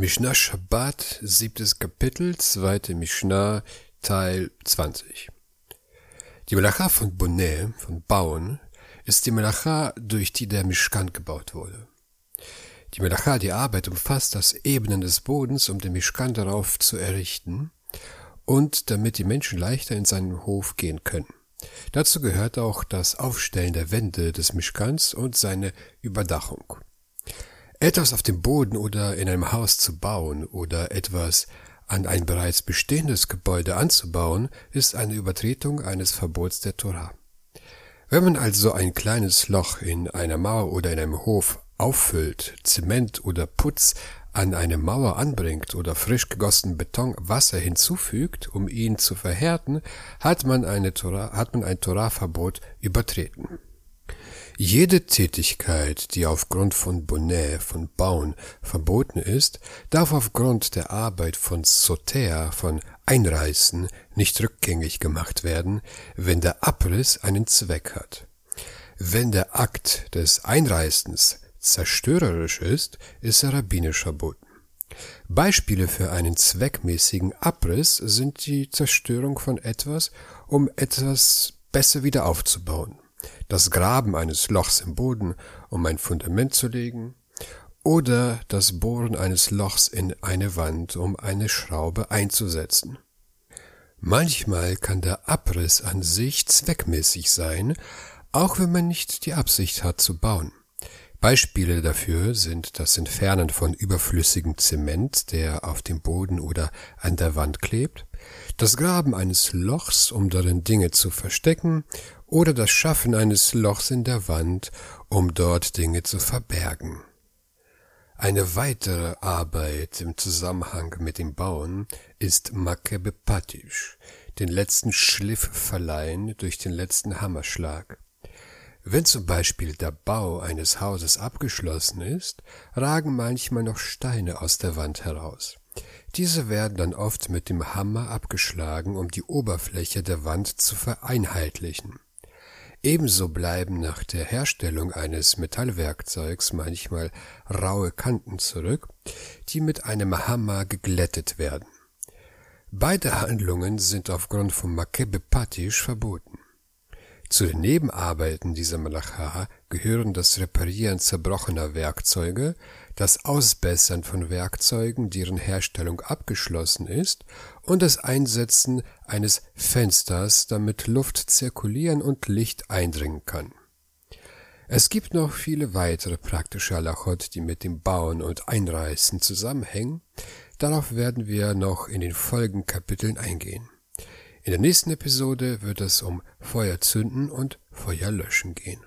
Mishnah Shabbat, siebtes Kapitel, zweite Mishnah, Teil 20. Die Melacha von Bonnet, von Bauen, ist die Melacha, durch die der Mishkan gebaut wurde. Die Melacha, die Arbeit, umfasst das Ebenen des Bodens, um den Mishkan darauf zu errichten und damit die Menschen leichter in seinen Hof gehen können. Dazu gehört auch das Aufstellen der Wände des Mishkans und seine Überdachung. Etwas auf dem Boden oder in einem Haus zu bauen oder etwas an ein bereits bestehendes Gebäude anzubauen, ist eine Übertretung eines Verbots der Tora. Wenn man also ein kleines Loch in einer Mauer oder in einem Hof auffüllt, Zement oder Putz an eine Mauer anbringt oder frisch gegossenen Beton Wasser hinzufügt, um ihn zu verhärten, hat man, eine Torah, hat man ein Torahverbot übertreten. Jede Tätigkeit, die aufgrund von Bonnet, von Bauen verboten ist, darf aufgrund der Arbeit von Soter, von Einreißen, nicht rückgängig gemacht werden, wenn der Abriss einen Zweck hat. Wenn der Akt des Einreißens zerstörerisch ist, ist er rabbinisch verboten. Beispiele für einen zweckmäßigen Abriss sind die Zerstörung von etwas, um etwas besser wieder aufzubauen das Graben eines Lochs im Boden, um ein Fundament zu legen, oder das Bohren eines Lochs in eine Wand, um eine Schraube einzusetzen. Manchmal kann der Abriss an sich zweckmäßig sein, auch wenn man nicht die Absicht hat zu bauen. Beispiele dafür sind das Entfernen von überflüssigem Zement, der auf dem Boden oder an der Wand klebt, das Graben eines Lochs, um darin Dinge zu verstecken, oder das Schaffen eines Lochs in der Wand, um dort Dinge zu verbergen. Eine weitere Arbeit im Zusammenhang mit dem Bauen ist Makebepatisch, den letzten Schliff verleihen durch den letzten Hammerschlag. Wenn zum Beispiel der Bau eines Hauses abgeschlossen ist, ragen manchmal noch Steine aus der Wand heraus. Diese werden dann oft mit dem Hammer abgeschlagen, um die Oberfläche der Wand zu vereinheitlichen. Ebenso bleiben nach der Herstellung eines Metallwerkzeugs manchmal raue Kanten zurück, die mit einem Hammer geglättet werden. Beide Handlungen sind aufgrund von Makebe Patisch verboten. Zu den Nebenarbeiten dieser Malacha gehören das Reparieren zerbrochener Werkzeuge, das Ausbessern von Werkzeugen, deren Herstellung abgeschlossen ist, und das Einsetzen eines Fensters, damit Luft zirkulieren und Licht eindringen kann. Es gibt noch viele weitere praktische Halachot, die mit dem Bauen und Einreißen zusammenhängen. Darauf werden wir noch in den folgenden Kapiteln eingehen. In der nächsten Episode wird es um Feuer zünden und Feuer löschen gehen.